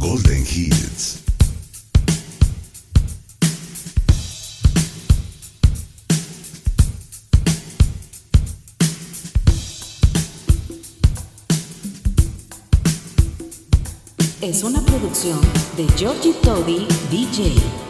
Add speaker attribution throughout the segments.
Speaker 1: Golden Hits.
Speaker 2: Es una producción de Georgie Toddy DJ.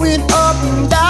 Speaker 3: going up and down.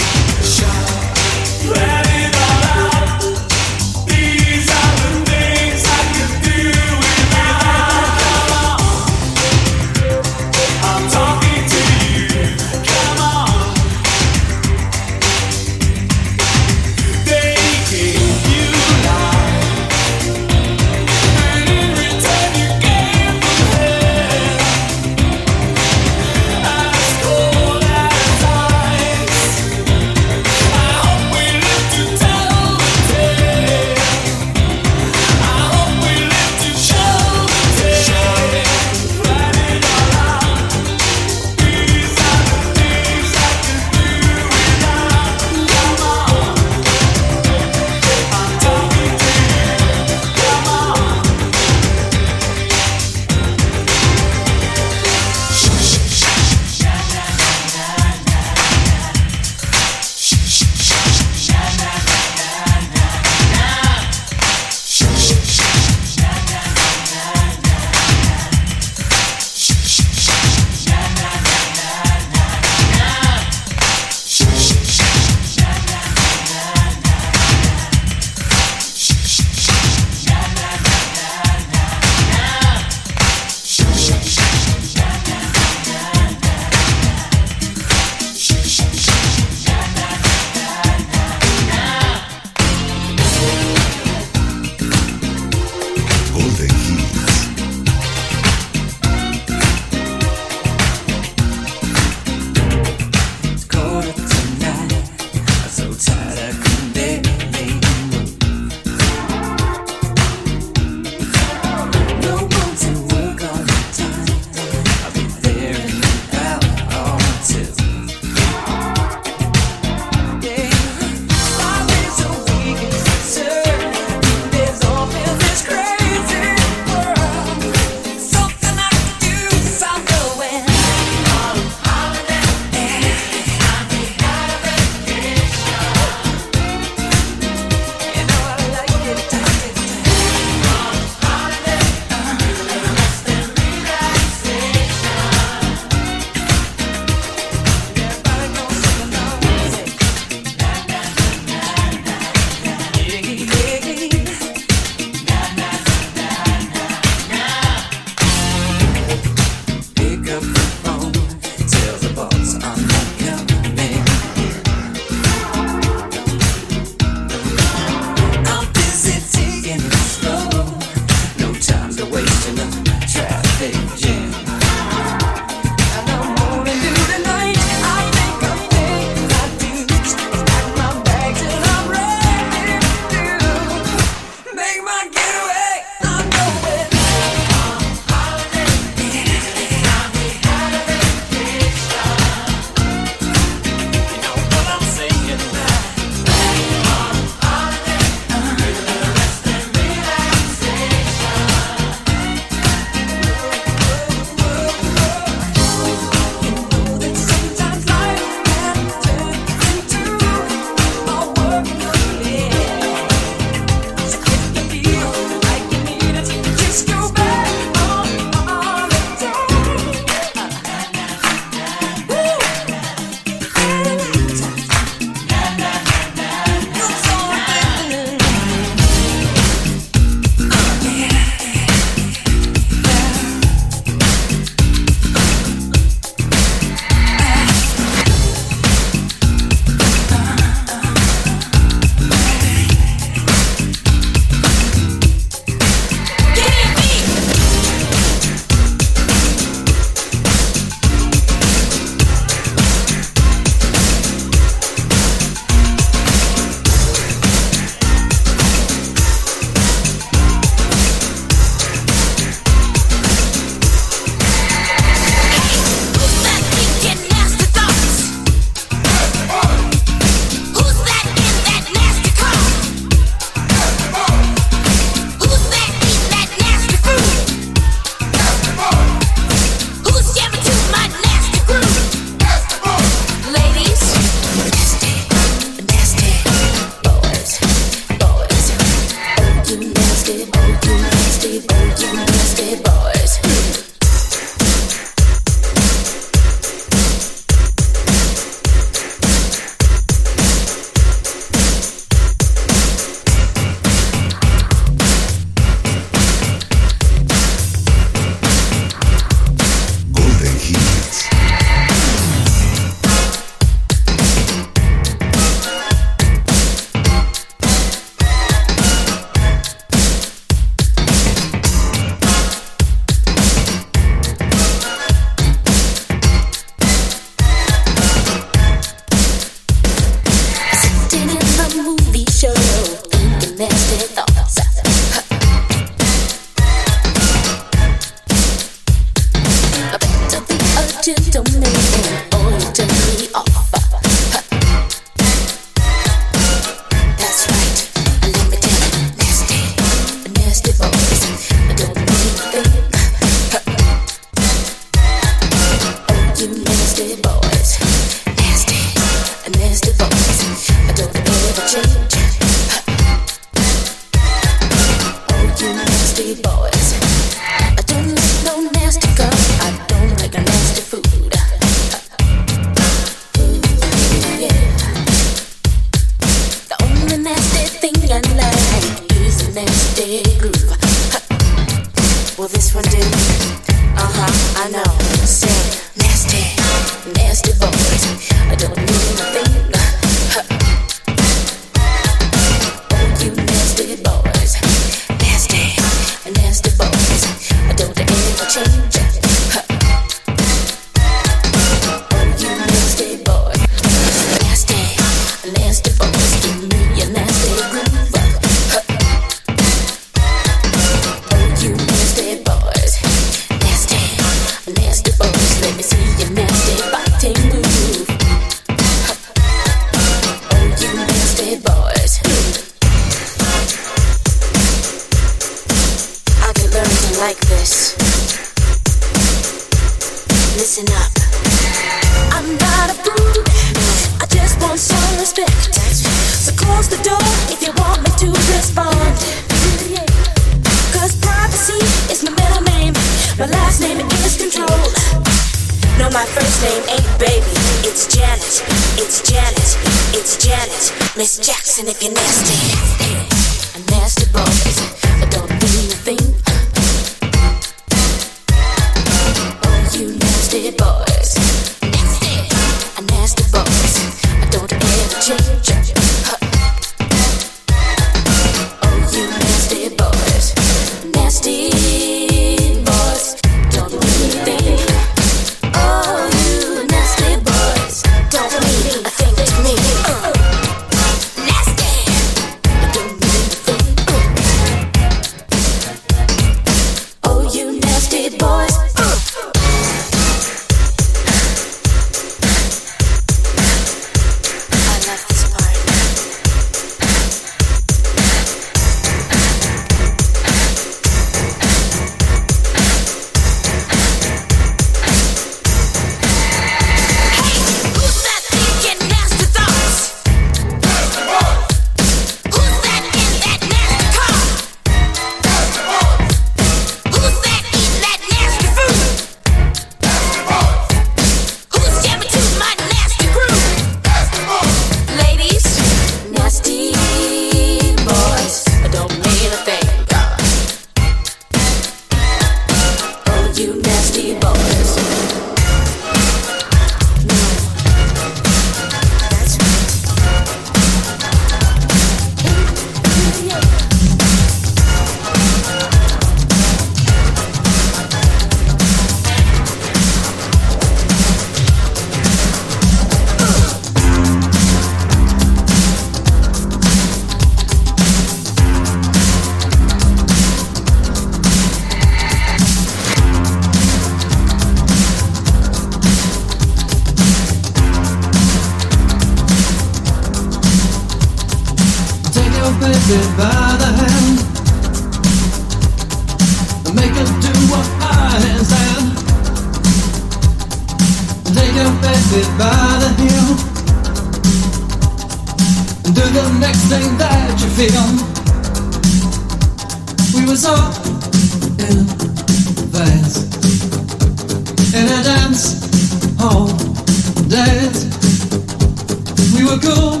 Speaker 3: We were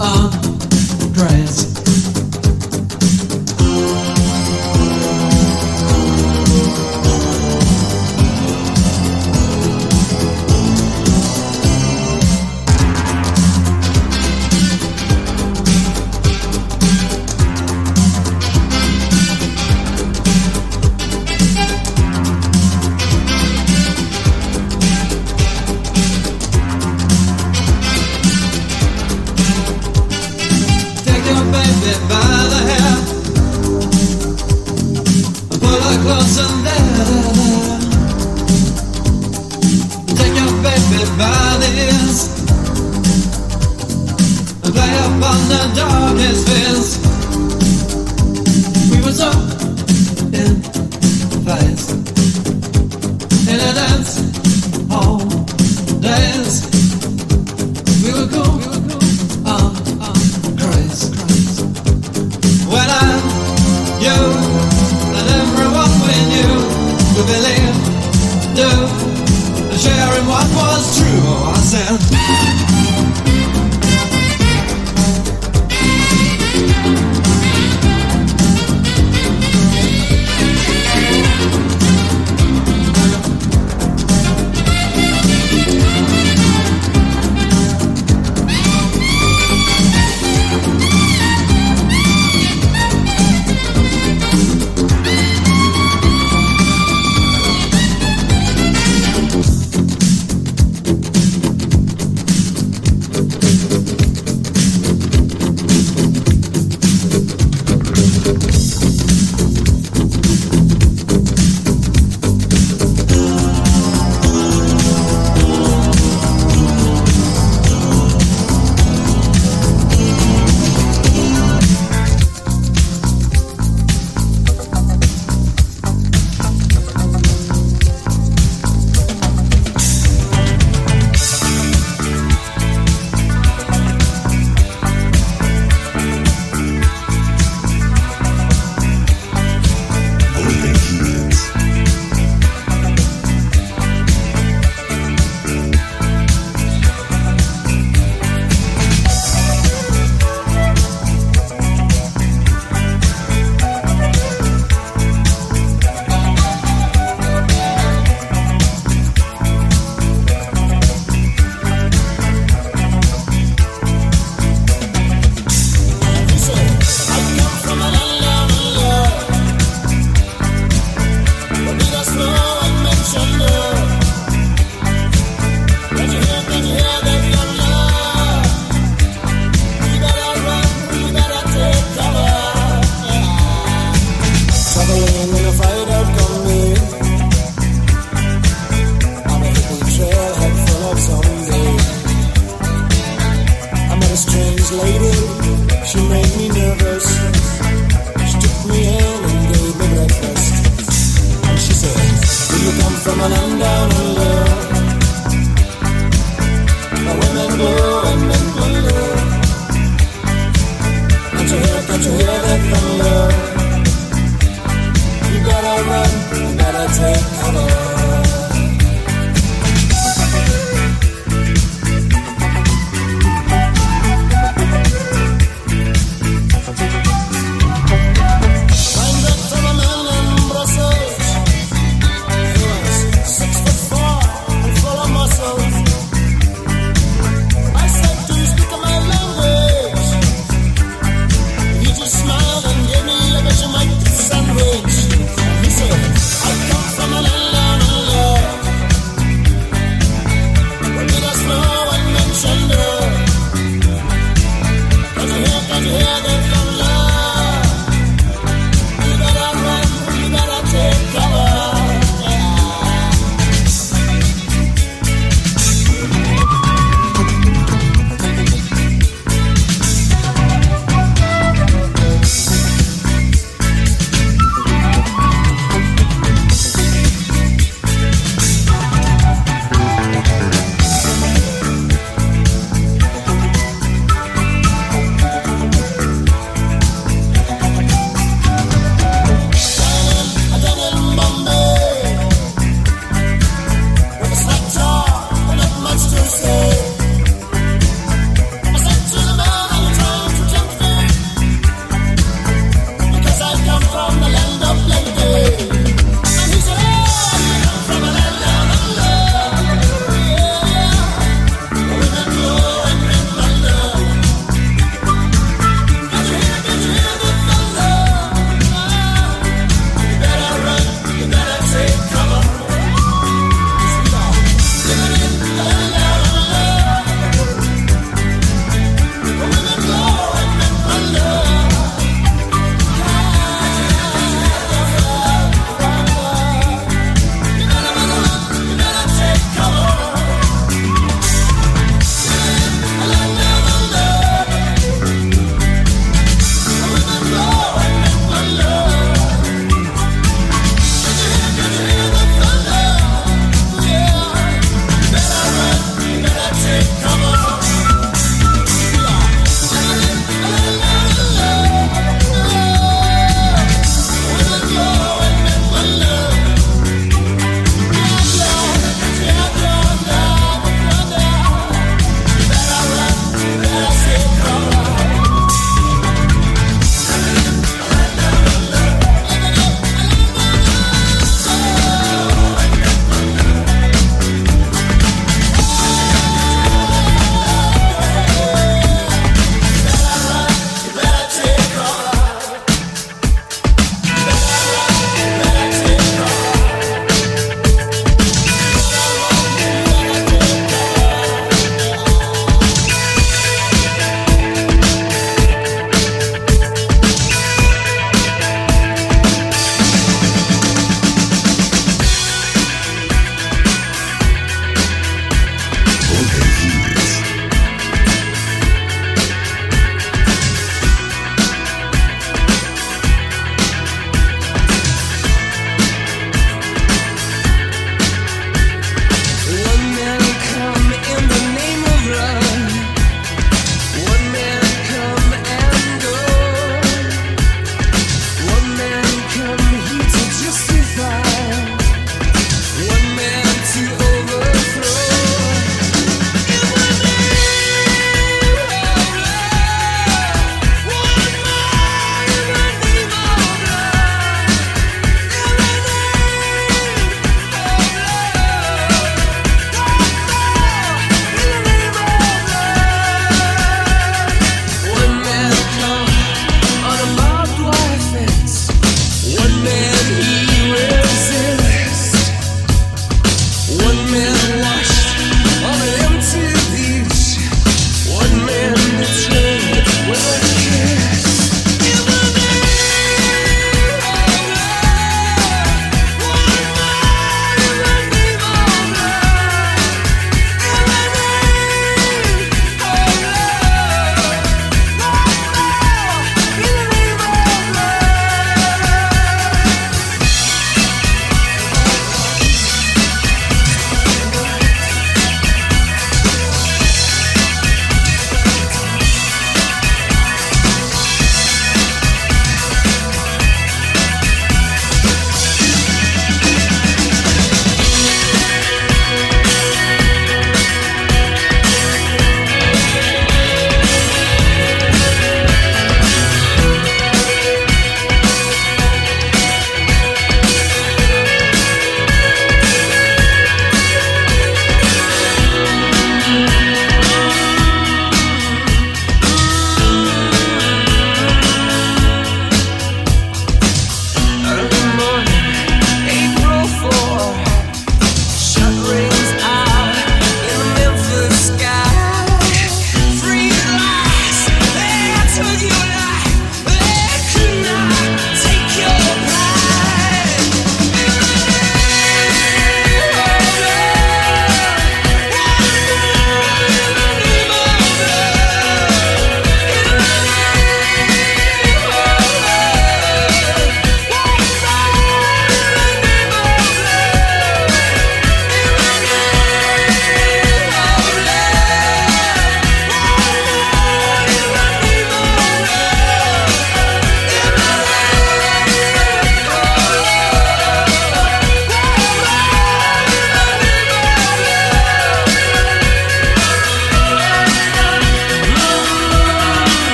Speaker 4: uh,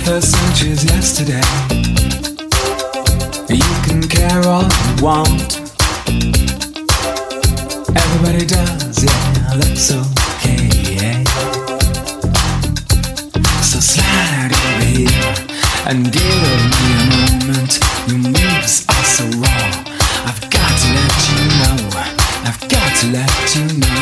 Speaker 5: with
Speaker 6: her cinches yesterday. You can care all you want. Everybody does, yeah, that's okay, yeah. So slide over here and give me a moment. Your moves are so raw. I've got to let you know. I've got to let you know.